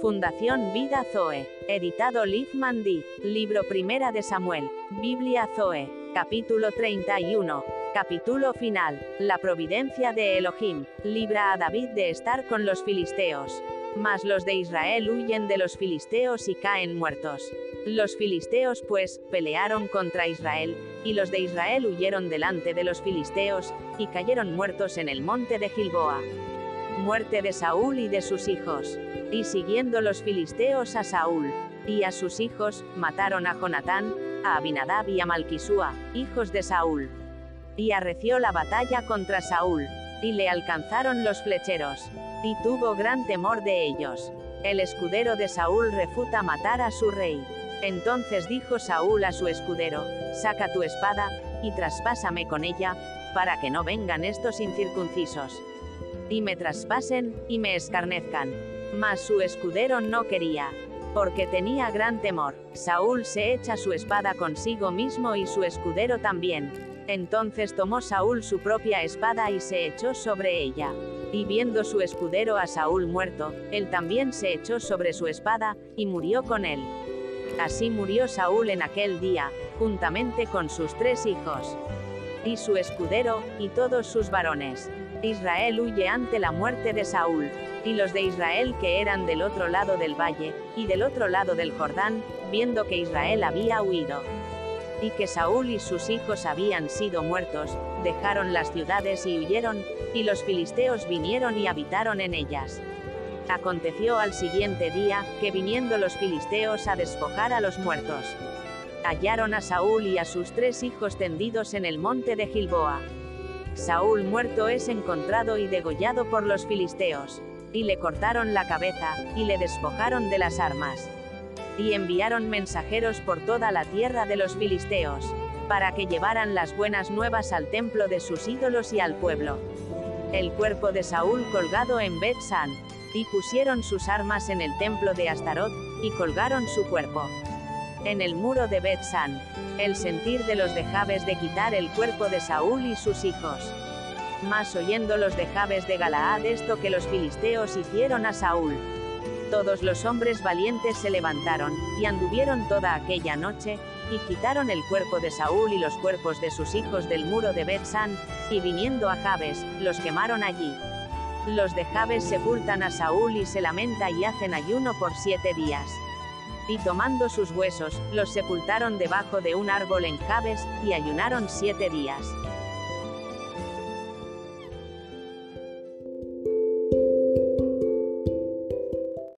Fundación Vida Zoe. Editado Liv Mandy. Libro Primera de Samuel. Biblia Zoe. Capítulo 31. Capítulo final. La providencia de Elohim. Libra a David de estar con los filisteos. Mas los de Israel huyen de los filisteos y caen muertos. Los filisteos pues, pelearon contra Israel, y los de Israel huyeron delante de los filisteos, y cayeron muertos en el monte de Gilboa. Muerte de Saúl y de sus hijos. Y siguiendo los filisteos a Saúl, y a sus hijos, mataron a Jonatán, a Abinadab y a Malquisúa, hijos de Saúl. Y arreció la batalla contra Saúl, y le alcanzaron los flecheros, y tuvo gran temor de ellos. El escudero de Saúl refuta matar a su rey. Entonces dijo Saúl a su escudero, saca tu espada, y traspásame con ella, para que no vengan estos incircuncisos. Y me traspasen, y me escarnezcan. Mas su escudero no quería, porque tenía gran temor. Saúl se echa su espada consigo mismo y su escudero también. Entonces tomó Saúl su propia espada y se echó sobre ella. Y viendo su escudero a Saúl muerto, él también se echó sobre su espada, y murió con él. Así murió Saúl en aquel día, juntamente con sus tres hijos. Y su escudero, y todos sus varones. Israel huye ante la muerte de Saúl, y los de Israel que eran del otro lado del valle, y del otro lado del Jordán, viendo que Israel había huido, y que Saúl y sus hijos habían sido muertos, dejaron las ciudades y huyeron, y los filisteos vinieron y habitaron en ellas. Aconteció al siguiente día, que viniendo los filisteos a despojar a los muertos, hallaron a Saúl y a sus tres hijos tendidos en el monte de Gilboa. Saúl muerto es encontrado y degollado por los filisteos. Y le cortaron la cabeza, y le despojaron de las armas. Y enviaron mensajeros por toda la tierra de los filisteos, para que llevaran las buenas nuevas al templo de sus ídolos y al pueblo. El cuerpo de Saúl colgado en Bet-San, y pusieron sus armas en el templo de Astarot, y colgaron su cuerpo. En el muro de Bet-San, el sentir de los de Jabes de quitar el cuerpo de Saúl y sus hijos. Mas oyendo los de Jabes de Galaad esto que los filisteos hicieron a Saúl. Todos los hombres valientes se levantaron, y anduvieron toda aquella noche, y quitaron el cuerpo de Saúl y los cuerpos de sus hijos del muro de Bet-San, y viniendo a Jabes, los quemaron allí. Los de Jabes sepultan a Saúl y se lamenta y hacen ayuno por siete días y tomando sus huesos, los sepultaron debajo de un árbol en Jabes, y ayunaron siete días.